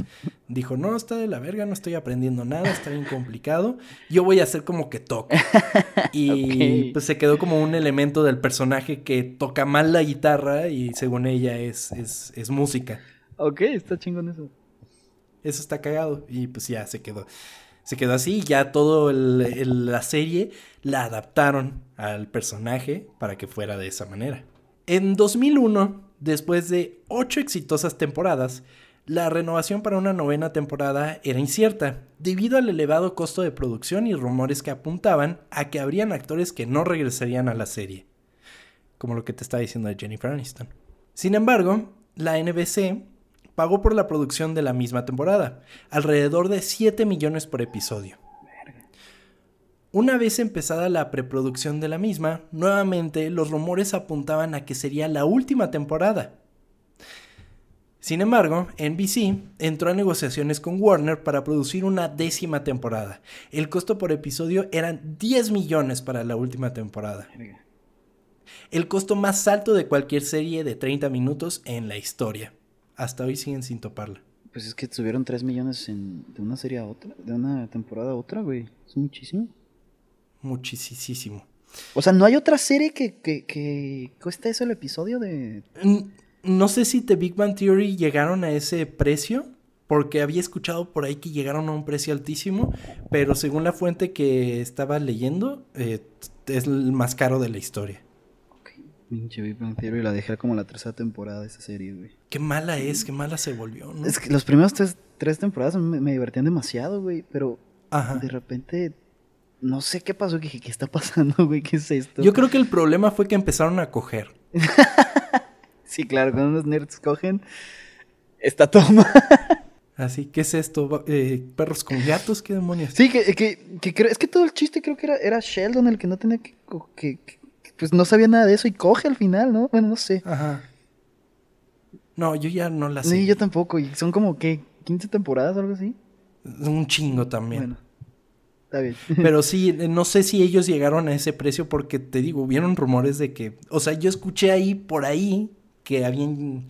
Dijo, no, está de la verga, no estoy aprendiendo nada, está bien complicado. Yo voy a hacer como que toco. Y pues se quedó como un elemento del personaje que toca mal la guitarra y según ella es, es, música. Ok, está chingón eso. Eso está cagado y pues ya se quedó. Se quedó así y ya toda la serie la adaptaron al personaje para que fuera de esa manera. En 2001 Después de ocho exitosas temporadas, la renovación para una novena temporada era incierta, debido al elevado costo de producción y rumores que apuntaban a que habrían actores que no regresarían a la serie, como lo que te estaba diciendo de Jennifer Aniston. Sin embargo, la NBC pagó por la producción de la misma temporada, alrededor de 7 millones por episodio. Una vez empezada la preproducción de la misma, nuevamente los rumores apuntaban a que sería la última temporada. Sin embargo, NBC entró a negociaciones con Warner para producir una décima temporada. El costo por episodio eran 10 millones para la última temporada. El costo más alto de cualquier serie de 30 minutos en la historia. Hasta hoy siguen sin toparla. Pues es que tuvieron 3 millones de una serie a otra, de una temporada a otra, güey. Es muchísimo muchísimo. O sea, ¿no hay otra serie que, que, cuesta eso el episodio de...? No sé si The Big Bang Theory llegaron a ese precio, porque había escuchado por ahí que llegaron a un precio altísimo, pero según la fuente que estaba leyendo, eh, es el más caro de la historia. Ok, pinche Big Bang Theory la dejé como la tercera temporada de esa serie, güey. Qué mala es, qué mala se volvió, ¿no? Es que los primeros tres, tres temporadas me, me divertían demasiado, güey, pero de repente no sé qué pasó, que ¿qué está pasando, güey? ¿Qué es esto? Yo creo que el problema fue que empezaron a coger. sí, claro, cuando los nerds cogen, esta toma. Así, ¿qué es esto? Eh, ¿Perros con gatos? ¿Qué demonios? Sí, que, que, que, es que todo el chiste creo que era, era Sheldon el que no tenía que, que, Pues no sabía nada de eso y coge al final, ¿no? Bueno, no sé. Ajá. No, yo ya no la sé. Sí, yo tampoco. Y son como, ¿qué? ¿15 temporadas o algo así? Un chingo también. Bueno. Pero sí, no sé si ellos llegaron a ese precio porque te digo, hubieron rumores de que, o sea, yo escuché ahí por ahí que habían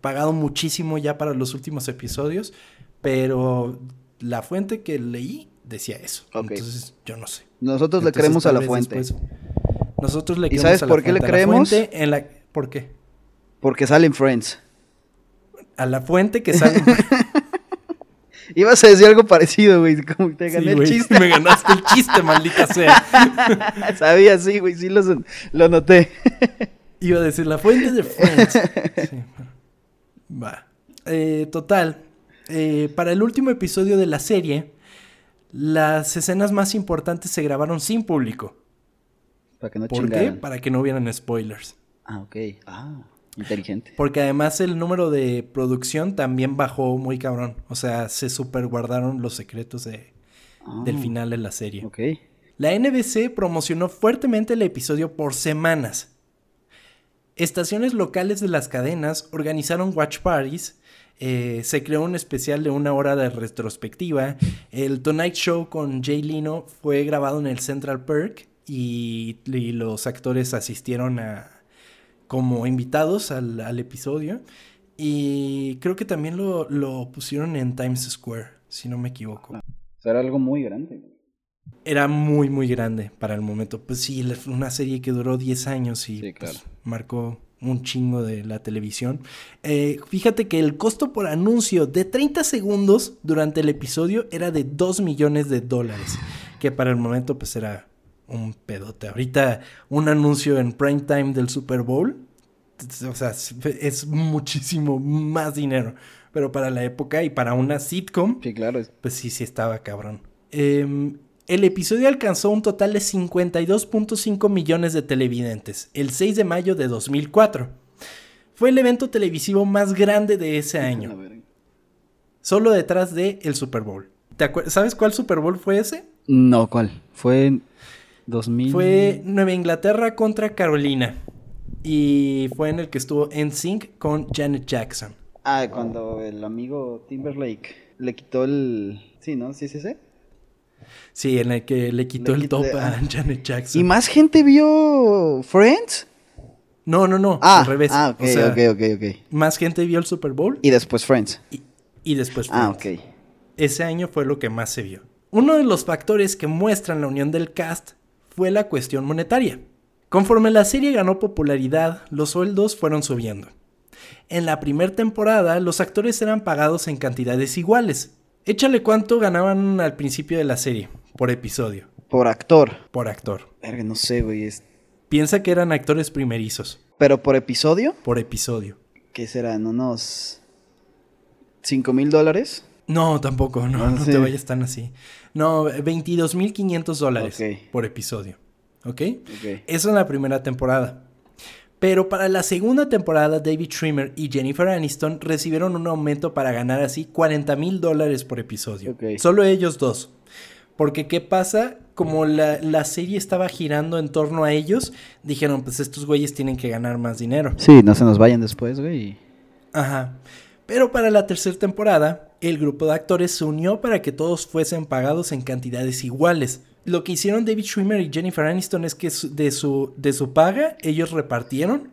pagado muchísimo ya para los últimos episodios, pero la fuente que leí decía eso. Entonces, yo no sé. Nosotros le creemos a la fuente. nosotros le creemos ¿Y sabes por qué le creemos? en la, ¿Por qué? Porque salen Friends. A la fuente que sale Ibas a decir algo parecido, güey. Como te gané el chiste. Me ganaste el chiste, maldita sea. Sabía, sí, güey. Sí lo, lo noté. Iba a decir la fuente de Friends. Sí. Va. Eh, total. Eh, para el último episodio de la serie, las escenas más importantes se grabaron sin público. Para que no ¿Por qué? Para que no hubieran spoilers. Ah, ok. Ah. Inteligente. Porque además el número de producción también bajó muy cabrón. O sea, se super guardaron los secretos de, del ah. final de la serie. Ok. La NBC promocionó fuertemente el episodio por semanas. Estaciones locales de las cadenas organizaron watch parties. Eh, se creó un especial de una hora de retrospectiva. El Tonight Show con Jay Lino fue grabado en el Central Perk y los actores asistieron a, como invitados al, episodio. Y creo que también lo, pusieron en Times Square, si no me equivoco. era algo muy grande. Era muy, muy grande para el momento. Pues sí, una serie que duró 10 años y pues, marcó un chingo de la televisión. Eh, fíjate que el costo por anuncio de 30 segundos durante el episodio era de 2 millones de dólares. Que para el momento pues era un pedote. Ahorita un anuncio en prime time del Super Bowl, o sea, es muchísimo más dinero. Pero para la época y para una sitcom, sí, claro. pues sí, sí estaba cabrón. Em, el episodio alcanzó un total de 52.5 millones de televidentes el 6 de mayo de 2004. Fue el evento televisivo más grande de ese año. Solo detrás de el Super Bowl. ¿Sabes cuál Super Bowl fue ese? No, ¿cuál? Fue 2000. Fue Nueva Inglaterra contra Carolina. Y fue en el que estuvo en sync con Janet Jackson. Ah, cuando el amigo Timberlake le quitó el. Sí, ¿no? Sí, sí, sí. Sí, en el que le quitó el top a Janet Jackson. ¿Y más gente vio Friends? No, no, no. Ah, al revés. Ah, ok, ok, ok, ok. Más gente vio el Super Bowl. Y después Friends. Y, después ah, Friends. Ah, ok. Ese año fue lo que más se vio. Uno de los factores que muestran la unión del cast fue la cuestión monetaria. Conforme la serie ganó popularidad, los sueldos fueron subiendo. En la primera temporada, los actores eran pagados en cantidades iguales. Échale cuánto ganaban al principio de la serie, por episodio. Por actor. Por actor. Verga, no sé, güey. Piensa que eran actores primerizos. ¿Pero por episodio? Por episodio. ¿Qué serán? ¿Unos 5 mil dólares? No, tampoco, no, no, te vayas tan así. No, 22.500 dólares por episodio. ¿Ok? Eso en la primera temporada. Pero para la segunda temporada, David Schwimmer y Jennifer Aniston recibieron un aumento para ganar así 40 mil dólares por episodio. Solo ellos dos. Porque ¿qué pasa? Como la, la, serie estaba girando en torno a ellos, dijeron, pues estos güeyes tienen que ganar más dinero. Sí, no se nos vayan después, güey. Ajá. Pero para la tercera temporada, el grupo de actores se unió para que todos fuesen pagados en cantidades iguales. Lo que hicieron David Schwimmer y Jennifer Aniston es que de su, de su paga ellos repartieron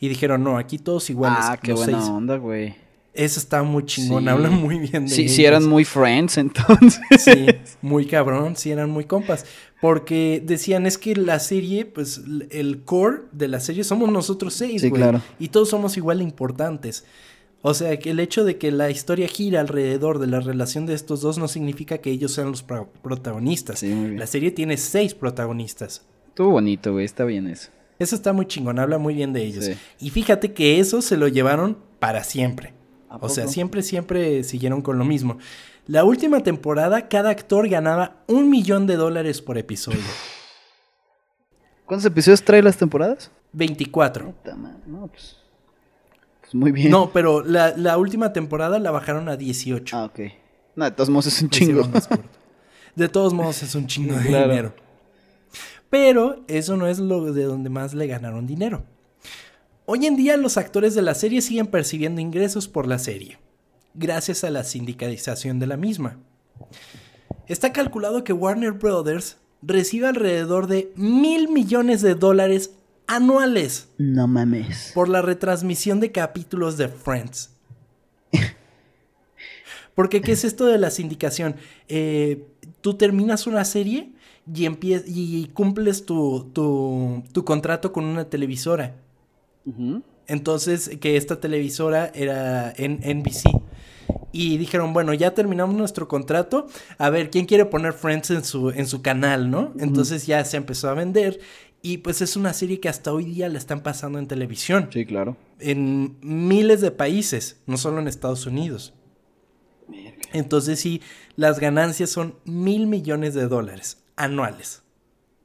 y dijeron, no, aquí todos iguales. Ah, qué buena onda, güey. Eso está muy chingón, hablan muy bien de Sí, sí eran muy friends entonces. Sí, muy cabrón, sí eran muy compas. Porque decían, es que la serie, pues el core de la serie somos nosotros seis, güey. claro. Y todos somos igual de importantes. O sea, que el hecho de que la historia gira alrededor de la relación de estos dos no significa que ellos sean los protagonistas. La serie tiene seis protagonistas. Estuvo bonito, güey, está bien eso. Eso está muy chingón, habla muy bien de ellos. Y fíjate que eso se lo llevaron para siempre. O sea, siempre, siempre siguieron con lo mismo. La última temporada, cada actor ganaba un millón de dólares por episodio. ¿Cuántos episodios trae las temporadas? 24. No, pues muy bien. No, pero la, última temporada la bajaron a 18. Ah, ok. No, de todos modos es un chingo. De todos modos es un chingo de dinero. Pero eso no es lo de donde más le ganaron dinero. Hoy en día los actores de la serie siguen percibiendo ingresos por la serie, gracias a la sindicalización de la misma. Está calculado que Warner Brothers recibe alrededor de mil millones de dólares anuales. No mames. Por la retransmisión de capítulos de Friends. Porque, ¿qué es esto de la sindicación? Eh, tú terminas una serie y, y cumples tu, tu, contrato con una televisora. Entonces, que esta televisora era en NBC. Y dijeron, bueno, ya terminamos nuestro contrato. A ver, ¿quién quiere poner Friends en su, en su canal, no? Entonces ya se empezó a vender. Y pues es una serie que hasta hoy día la están pasando en televisión. Sí, claro. En miles de países, no solo en Estados Unidos. Entonces sí, las ganancias son mil millones de dólares anuales.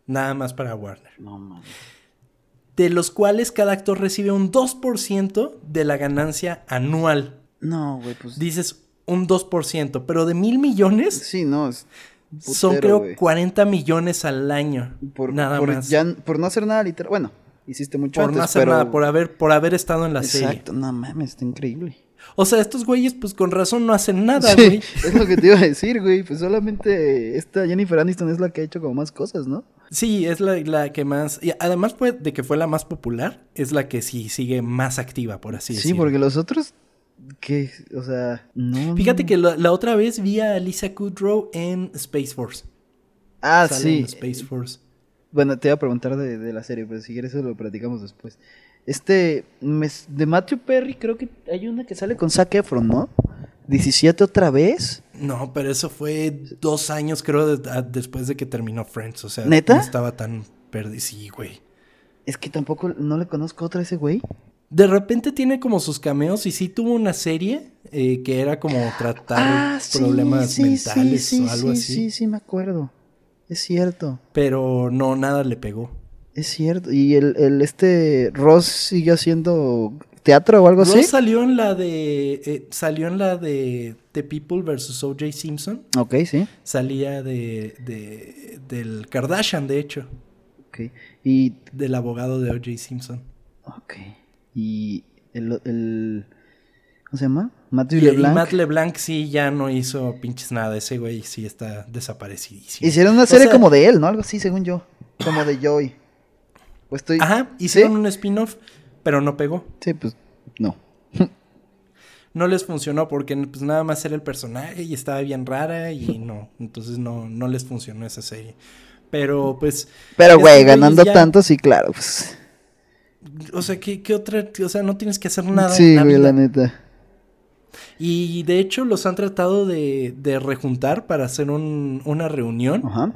Nada más para Warner. No mames. De los cuales cada actor recibe un 2% de la ganancia anual. No, güey, pues. Dices un 2%, pero de mil millones. Sí, no. Es son creo 40 millones al año. Por, nada más. por no hacer nada literal. Bueno, hiciste mucho Por no hacer nada, por haber, por haber estado en la serie. Exacto, no mames, está increíble. O sea, estos güeyes, pues con razón no hacen nada, güey. es lo que te iba a decir, güey. Pues solamente esta Jennifer Aniston es la que ha hecho como más cosas, ¿no? Sí, es la, la que más. Y además de que fue la más popular, es la que sí sigue más activa, por así decirlo. Sí, porque los otros ¿Qué? O sea, no. Fíjate que la, otra vez vi a Lisa Kudrow en Space Force. Ah, sí. Space Force. Bueno, te iba a preguntar de, la serie, pero si quieres eso lo platicamos después. Este, de Matthew Perry, creo que hay una que sale con Zac Efron, ¿no? 17 otra vez. No, pero eso fue dos años, creo, después de que terminó Friends. O sea, ¿Neta? no estaba tan perdido. Sí, güey. Es que tampoco no le conozco otra a ese güey. De repente tiene como sus cameos y sí tuvo una serie eh, que era como tratar ah, problemas mentales o algo así. Sí, sí, me acuerdo. Es cierto. Pero no, nada le pegó. Es cierto. ¿Y el, este Ross sigue haciendo teatro o algo así? Ross salió en la de. Eh, salió en la de The People vs. O.J. Simpson. Ok, sí. Salía de, de. del Kardashian, de hecho. Ok. Y. Del abogado de O.J. Simpson. Ok. Y el, el ¿Cómo se llama? Matt LeBlanc. Y Matt LeBlanc sí ya no hizo pinches nada. Ese güey sí está desaparecidísimo. Hicieron una serie como de él, ¿no? Algo así, según yo. Como de Joy. Pues estoy... Ajá, hicieron un spin-off, pero no pegó. Sí, pues no. no les funcionó porque pues nada más era el personaje y estaba bien rara y no. Entonces no, no les funcionó esa serie. Pero pues... Pero güey, ganando tanto, sí, claro, pues... O sea, ¿qué, ¿qué, otra? O sea, no tienes que hacer nada. Sí, güey, la neta. Y de hecho los han tratado de, de rejuntar para hacer un, una reunión. Ajá.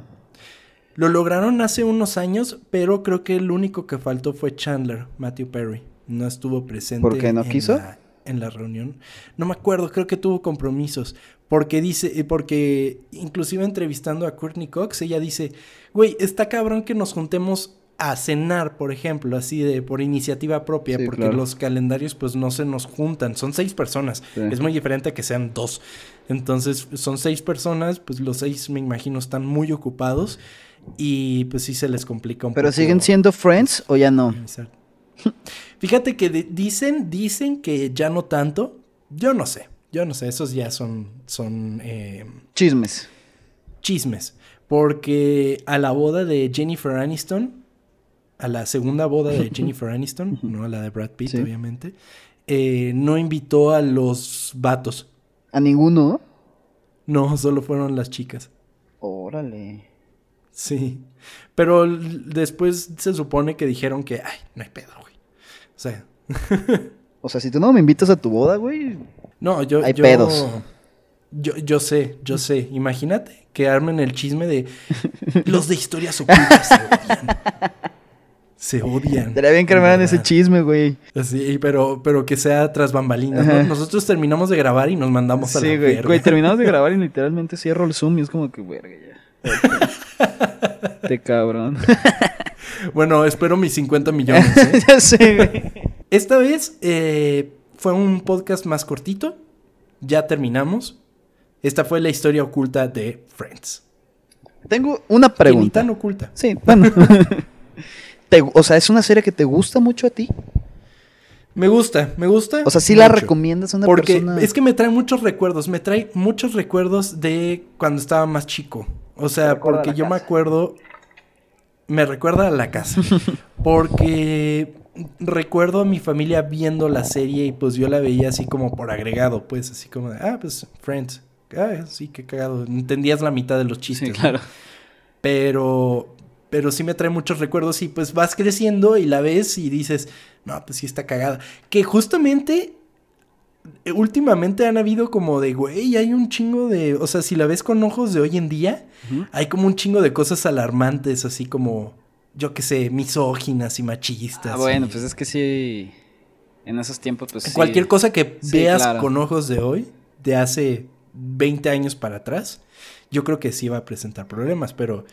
Lo lograron hace unos años, pero creo que el único que faltó fue Chandler, Matthew Perry. No estuvo presente. ¿Por qué no quiso? en la reunión. No me acuerdo, creo que tuvo compromisos. Porque dice, eh, porque inclusive entrevistando a Courtney Cox, ella dice, güey, está cabrón que nos juntemos a cenar, por ejemplo, así de por iniciativa propia, porque los calendarios pues no se nos juntan, son seis personas, es muy diferente que sean dos. Entonces son seis personas, pues los seis me imagino están muy ocupados y pues sí se les complica un ¿Pero poco. ¿Pero siguen siendo friends o ya no? Fíjate que dicen, dicen que ya no tanto, yo no sé, yo no sé, esos ya son, son... Eh, chismes. Chismes, porque a la boda de Jennifer Aniston a la segunda boda de Jennifer Aniston, no a la de Brad Pitt, obviamente, eh, no invitó a los vatos. ¿A ninguno? No, solo fueron las chicas. Órale. Sí. Pero después se supone que dijeron que, ay, no hay pedo, güey. O sea. o sea, si tú no me invitas a tu boda, güey. No, yo. Hay pedos. Yo, yo sé, yo sé. Imagínate que armen el chisme de los de historias ocultas se odian. Estaría bien que armaran ese chisme, güey. Sí, pero, pero que sea tras bambalinas, ¿no? Nosotros terminamos de grabar y nos mandamos a la güey. güey, terminamos de grabar y literalmente cierro el Zoom y es como que, verga, ya. Te cabrón. bueno, espero mis 50 millones. ¿eh? ya sé, güey. Esta vez eh, fue un podcast más cortito. Ya terminamos. Esta fue la historia oculta de Friends. Tengo una pregunta. tan oculta. Sí, bueno. O sea, ¿es una serie que te gusta mucho a ti? Me gusta, me gusta. O sea, sí la recomiendas a una Porque es que me trae muchos recuerdos, me trae muchos recuerdos de cuando estaba más chico. O sea, porque yo me acuerdo, me recuerda a la casa. porque recuerdo a mi familia viendo la serie y pues yo la veía así como por agregado, pues así como de, ah, pues Friends. Ah, sí, qué cagado. Entendías la mitad de los chistes. Sí, claro. Pero pero sí me trae muchos recuerdos y pues vas creciendo y la ves y dices, no, pues sí está cagada. Que justamente eh, últimamente han habido como de, güey, hay un chingo de, o sea, si la ves con ojos de hoy en día, hay como un chingo de cosas alarmantes, así como, yo qué sé, misóginas y machistas. Ah, bueno, pues es que sí, en esos tiempos, pues... Cualquier cosa que veas con ojos de hoy, de hace 20 años para atrás, yo creo que sí va a presentar problemas, pero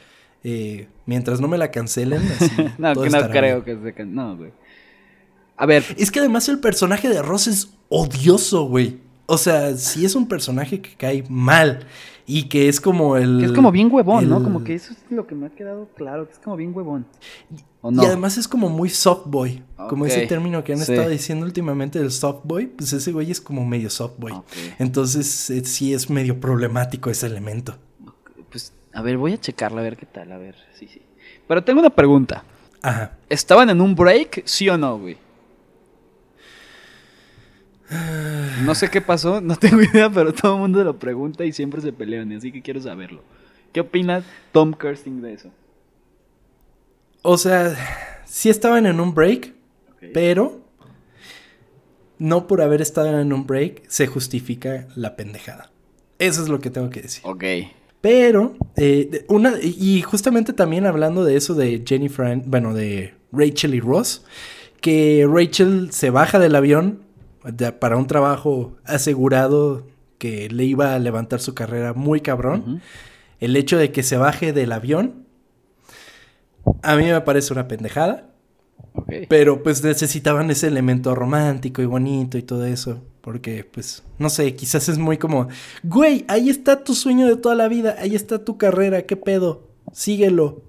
eh, mientras no me la cancelen. no, que no creo que se No, güey. A ver. Es que además el personaje de Ross es odioso, güey. O sea, sí es un personaje que cae mal. Y que es como el. Que es como bien huevón, ¿no? Como que eso es lo que me ha quedado claro, que es como bien huevón. Y además es como muy soft boy. Como ese término que han estado diciendo últimamente del soft boy, pues ese güey es como medio soft boy. Entonces eh, sí es medio problemático ese elemento. A ver, voy a checarla a ver qué tal, a ver. Sí, sí. Pero tengo una pregunta. Ajá. ¿Estaban en un break, sí o no, güey? No sé qué pasó, no tengo idea, pero todo el mundo lo pregunta y siempre se pelean, así que quiero saberlo. ¿Qué opina Tom Kirsting de eso? O sea, sí estaban en un break, pero no por haber estado en un break se justifica la pendejada. Eso es lo que tengo que decir. Ok. Pero, eh, una, y justamente también hablando de eso de Jennifer, bueno, de Rachel y Ross, que Rachel se baja del avión para un trabajo asegurado que le iba a levantar su carrera muy cabrón. El hecho de que se baje del avión, a mí me parece una pendejada. Pero pues necesitaban ese elemento romántico y bonito y todo eso. Porque, pues, no sé, quizás es muy como, güey, ahí está tu sueño de toda la vida, ahí está tu carrera, ¿qué pedo? Síguelo,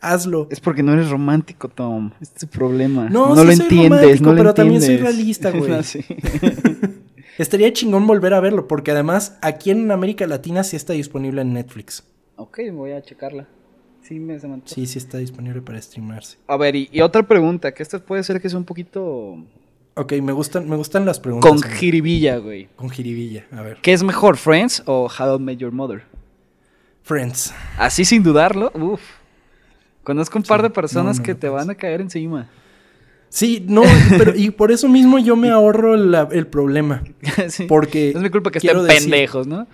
hazlo. Es porque no eres romántico, Tom. Este es el problema. No, no lo entiendes, no lo pero también soy realista, güey. Estaría chingón volver a verlo, porque además aquí en América Latina sí está disponible en Netflix. Ok, voy a checarla. Sí, me Sí, sí está disponible para streamarse. A ver, y, y otra pregunta, que esta puede ser que sea un poquito Ok, me gustan, me gustan las preguntas. Con jiribilla, güey. Con jiribilla, a ver. ¿Qué es mejor, Friends o How I Met Your Mother? Friends. Así sin dudarlo, Uf. Conozco un par de personas que te van a caer encima. Sí, no, pero y por eso mismo yo me ahorro el problema. Porque. es mi culpa que estén pendejos, ¿no?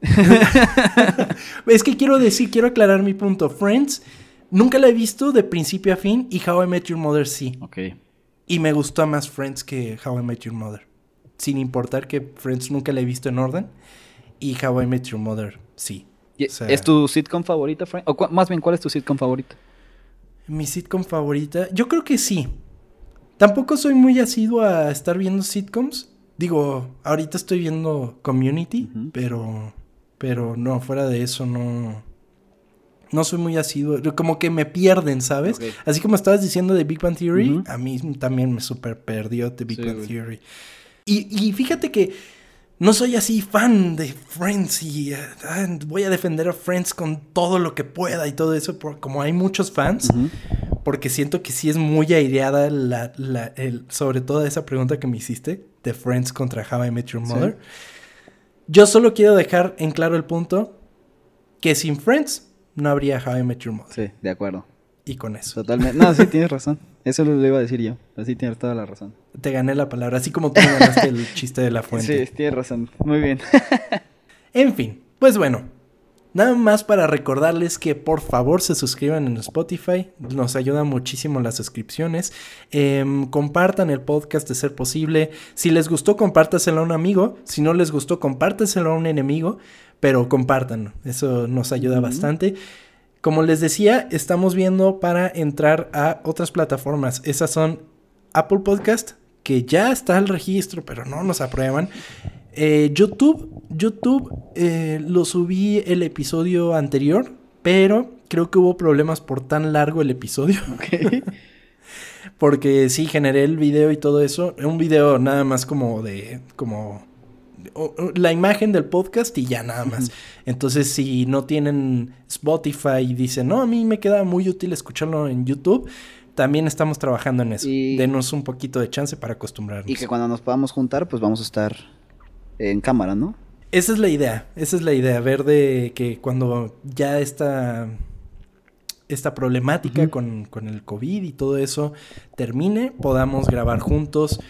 es que quiero decir, quiero aclarar mi punto. Friends, nunca la he visto de principio a fin y How I Met Your Mother sí. Ok. Y me gustó más Friends que How I Met Your Mother. Sin importar que Friends nunca la he visto en orden. Y How I Met Your Mother, sí. ¿Es tu sitcom favorita, Friends? O más bien, ¿cuál es tu sitcom favorita? Mi sitcom favorita. Yo creo que sí. Tampoco soy muy asiduo a estar viendo sitcoms. Digo, ahorita estoy viendo Community, pero. Pero no, fuera de eso no. No soy muy asiduo. Como que me pierden, ¿sabes? Así como estabas diciendo de Big Bang Theory, a mí también me super perdió de Big Bang Theory. Y, y fíjate que no soy así fan de Friends y eh, voy a defender a Friends con todo lo que pueda y todo eso, como hay muchos fans, porque siento que sí es muy aireada la, sobre todo esa pregunta que me hiciste de Friends contra How I Met Your Mother. Yo solo quiero dejar en claro el punto que sin Friends no habría How I Met Your Mother. Sí, de acuerdo. Y con eso. Totalmente. No, sí, tienes razón. Eso lo iba a decir yo. Así tienes toda la razón. Te gané la palabra, así como tú ganaste el chiste de la fuente. Sí, tienes razón. Muy bien. en fin, pues bueno. Nada más para recordarles que por favor se suscriban en Spotify. Nos ayuda muchísimo las suscripciones. Em, compartan el podcast de ser posible. Si les gustó, compártaselo a un amigo. Si no les gustó, compártaselo a un enemigo. Pero compartan. Eso nos ayuda bastante. Como les decía, estamos viendo para entrar a otras plataformas. Esas son Apple Podcast, que ya está el registro, pero no nos aprueban. Eh, YouTube, YouTube eh, lo subí el episodio anterior, pero creo que hubo problemas por tan largo el episodio. Porque sí, generé el video y todo eso. Un video nada más como de. como la imagen del podcast y ya nada más. Entonces, si no tienen Spotify y dicen, no, a mí me queda muy útil escucharlo en YouTube, también estamos trabajando en eso. Denos un poquito de chance para acostumbrarnos. Y que cuando nos podamos juntar, pues vamos a estar en cámara, ¿no? Esa es la idea, esa es la idea, ver de que cuando ya está esta problemática con, con, el COVID y todo eso termine, podamos grabar juntos,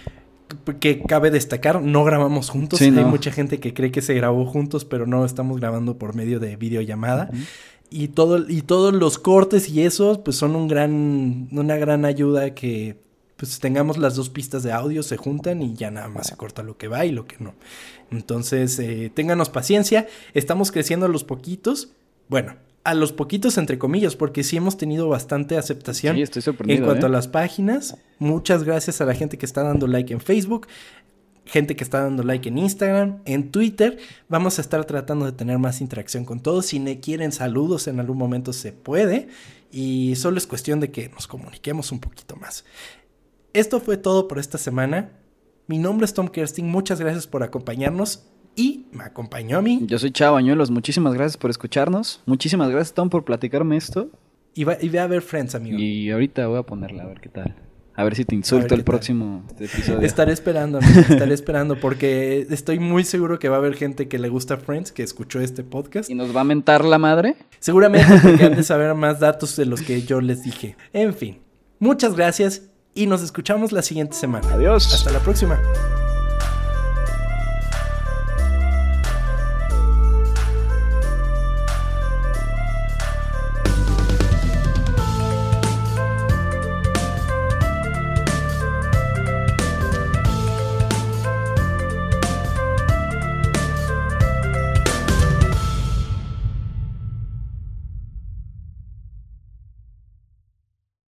que cabe destacar, no grabamos juntos. Hay mucha gente que cree que se grabó juntos, pero no estamos grabando por medio de videollamada. Y todo, y todos los cortes y eso, pues son un gran, una gran ayuda que pues tengamos las dos pistas de audio, se juntan y ya nada más se corta lo que va y lo que no. Entonces, eh, ténganos paciencia, estamos creciendo a los poquitos. Bueno, a los poquitos entre comillas, porque sí hemos tenido bastante aceptación sí, estoy sorprendido, en cuanto a ¿eh? las páginas. Muchas gracias a la gente que está dando like en Facebook, gente que está dando like en Instagram, en Twitter. Vamos a estar tratando de tener más interacción con todos. Si me quieren saludos en algún momento se puede y solo es cuestión de que nos comuniquemos un poquito más. Esto fue todo por esta semana. Mi nombre es Tom Kersting, muchas gracias por acompañarnos y me acompañó a mí. Yo soy Chavo Añuelos, muchísimas gracias por escucharnos. Muchísimas gracias, Tom, por platicarme esto. Y, va, y ve a ver Friends, amigo. Y ahorita voy a ponerla, a ver qué tal. A ver si te insulto el próximo episodio. Estaré esperando, amigo, estaré esperando porque estoy muy seguro que va a haber gente que le gusta Friends, que escuchó este podcast. ¿Y nos va a mentar la madre? Seguramente porque han de saber más datos de los que yo les dije. En fin, muchas gracias y nos escuchamos la siguiente semana. Adiós. Hasta la próxima.